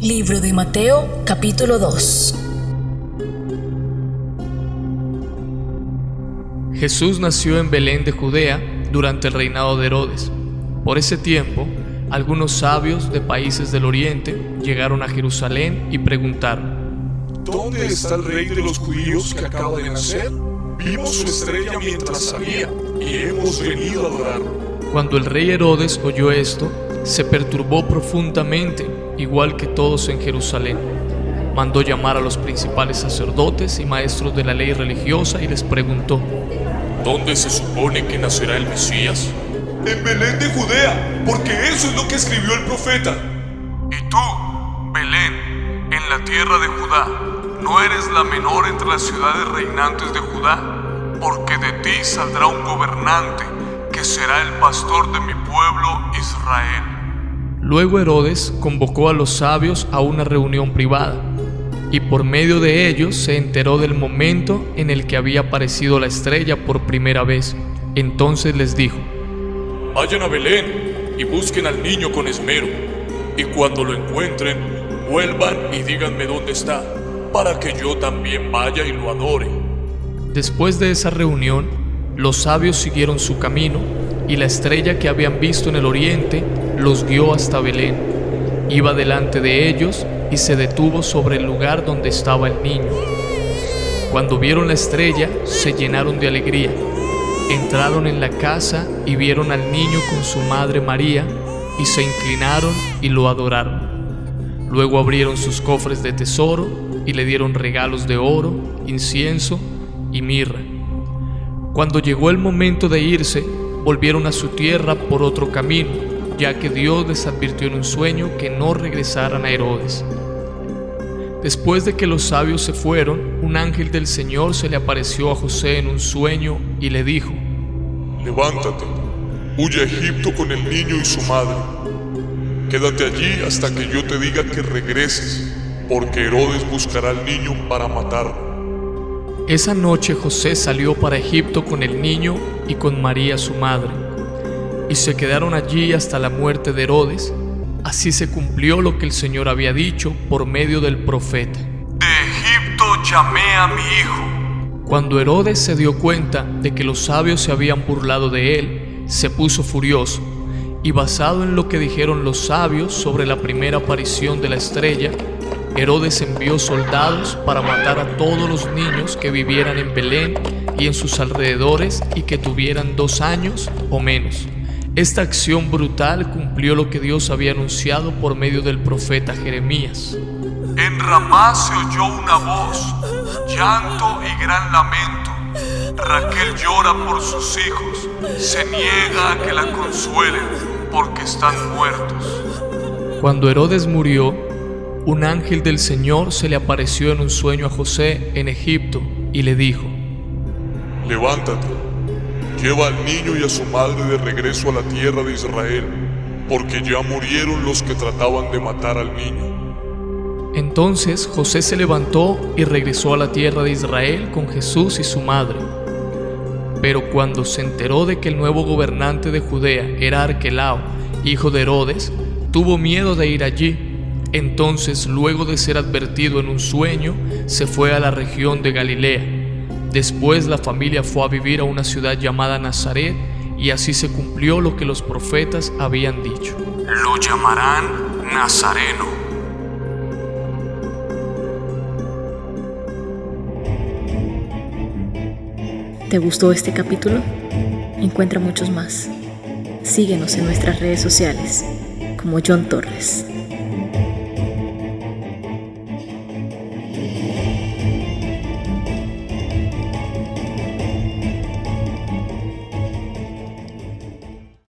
Libro de Mateo capítulo 2 Jesús nació en Belén de Judea durante el reinado de Herodes. Por ese tiempo, algunos sabios de países del oriente llegaron a Jerusalén y preguntaron, ¿Dónde está el rey de los judíos que acaba de nacer? Vimos su estrella mientras salía y hemos venido a adorarlo. Cuando el rey Herodes oyó esto, se perturbó profundamente, igual que todos en Jerusalén. Mandó llamar a los principales sacerdotes y maestros de la ley religiosa y les preguntó, ¿Dónde se supone que nacerá el Mesías? En Belén de Judea, porque eso es lo que escribió el profeta. Y tú, Belén, en la tierra de Judá, no eres la menor entre las ciudades reinantes de Judá, porque de ti saldrá un gobernante que será el pastor de mi pueblo Israel. Luego Herodes convocó a los sabios a una reunión privada, y por medio de ellos se enteró del momento en el que había aparecido la estrella por primera vez. Entonces les dijo, Vayan a Belén y busquen al niño con esmero, y cuando lo encuentren, vuelvan y díganme dónde está, para que yo también vaya y lo adore. Después de esa reunión, los sabios siguieron su camino, y la estrella que habían visto en el oriente los guió hasta Belén. Iba delante de ellos y se detuvo sobre el lugar donde estaba el niño. Cuando vieron la estrella, se llenaron de alegría. Entraron en la casa y vieron al niño con su madre María, y se inclinaron y lo adoraron. Luego abrieron sus cofres de tesoro y le dieron regalos de oro, incienso y mirra. Cuando llegó el momento de irse, volvieron a su tierra por otro camino, ya que Dios les advirtió en un sueño que no regresaran a Herodes. Después de que los sabios se fueron, un ángel del Señor se le apareció a José en un sueño y le dijo, Levántate, huye a Egipto con el niño y su madre. Quédate allí hasta que yo te diga que regreses, porque Herodes buscará al niño para matarlo. Esa noche José salió para Egipto con el niño y con María su madre, y se quedaron allí hasta la muerte de Herodes. Así se cumplió lo que el Señor había dicho por medio del profeta. De Egipto llamé a mi hijo. Cuando Herodes se dio cuenta de que los sabios se habían burlado de él, se puso furioso, y basado en lo que dijeron los sabios sobre la primera aparición de la estrella, Herodes envió soldados para matar a todos los niños que vivieran en Belén y en sus alrededores y que tuvieran dos años o menos. Esta acción brutal cumplió lo que Dios había anunciado por medio del profeta Jeremías. En Ramá se oyó una voz, llanto y gran lamento. Raquel llora por sus hijos, se niega a que la consuelen porque están muertos. Cuando Herodes murió, un ángel del Señor se le apareció en un sueño a José en Egipto y le dijo, Levántate, lleva al niño y a su madre de regreso a la tierra de Israel, porque ya murieron los que trataban de matar al niño. Entonces José se levantó y regresó a la tierra de Israel con Jesús y su madre. Pero cuando se enteró de que el nuevo gobernante de Judea era Arquelao, hijo de Herodes, tuvo miedo de ir allí. Entonces, luego de ser advertido en un sueño, se fue a la región de Galilea. Después la familia fue a vivir a una ciudad llamada Nazaret, y así se cumplió lo que los profetas habían dicho. Lo llamarán Nazareno. ¿Te gustó este capítulo? Encuentra muchos más. Síguenos en nuestras redes sociales como John Torres.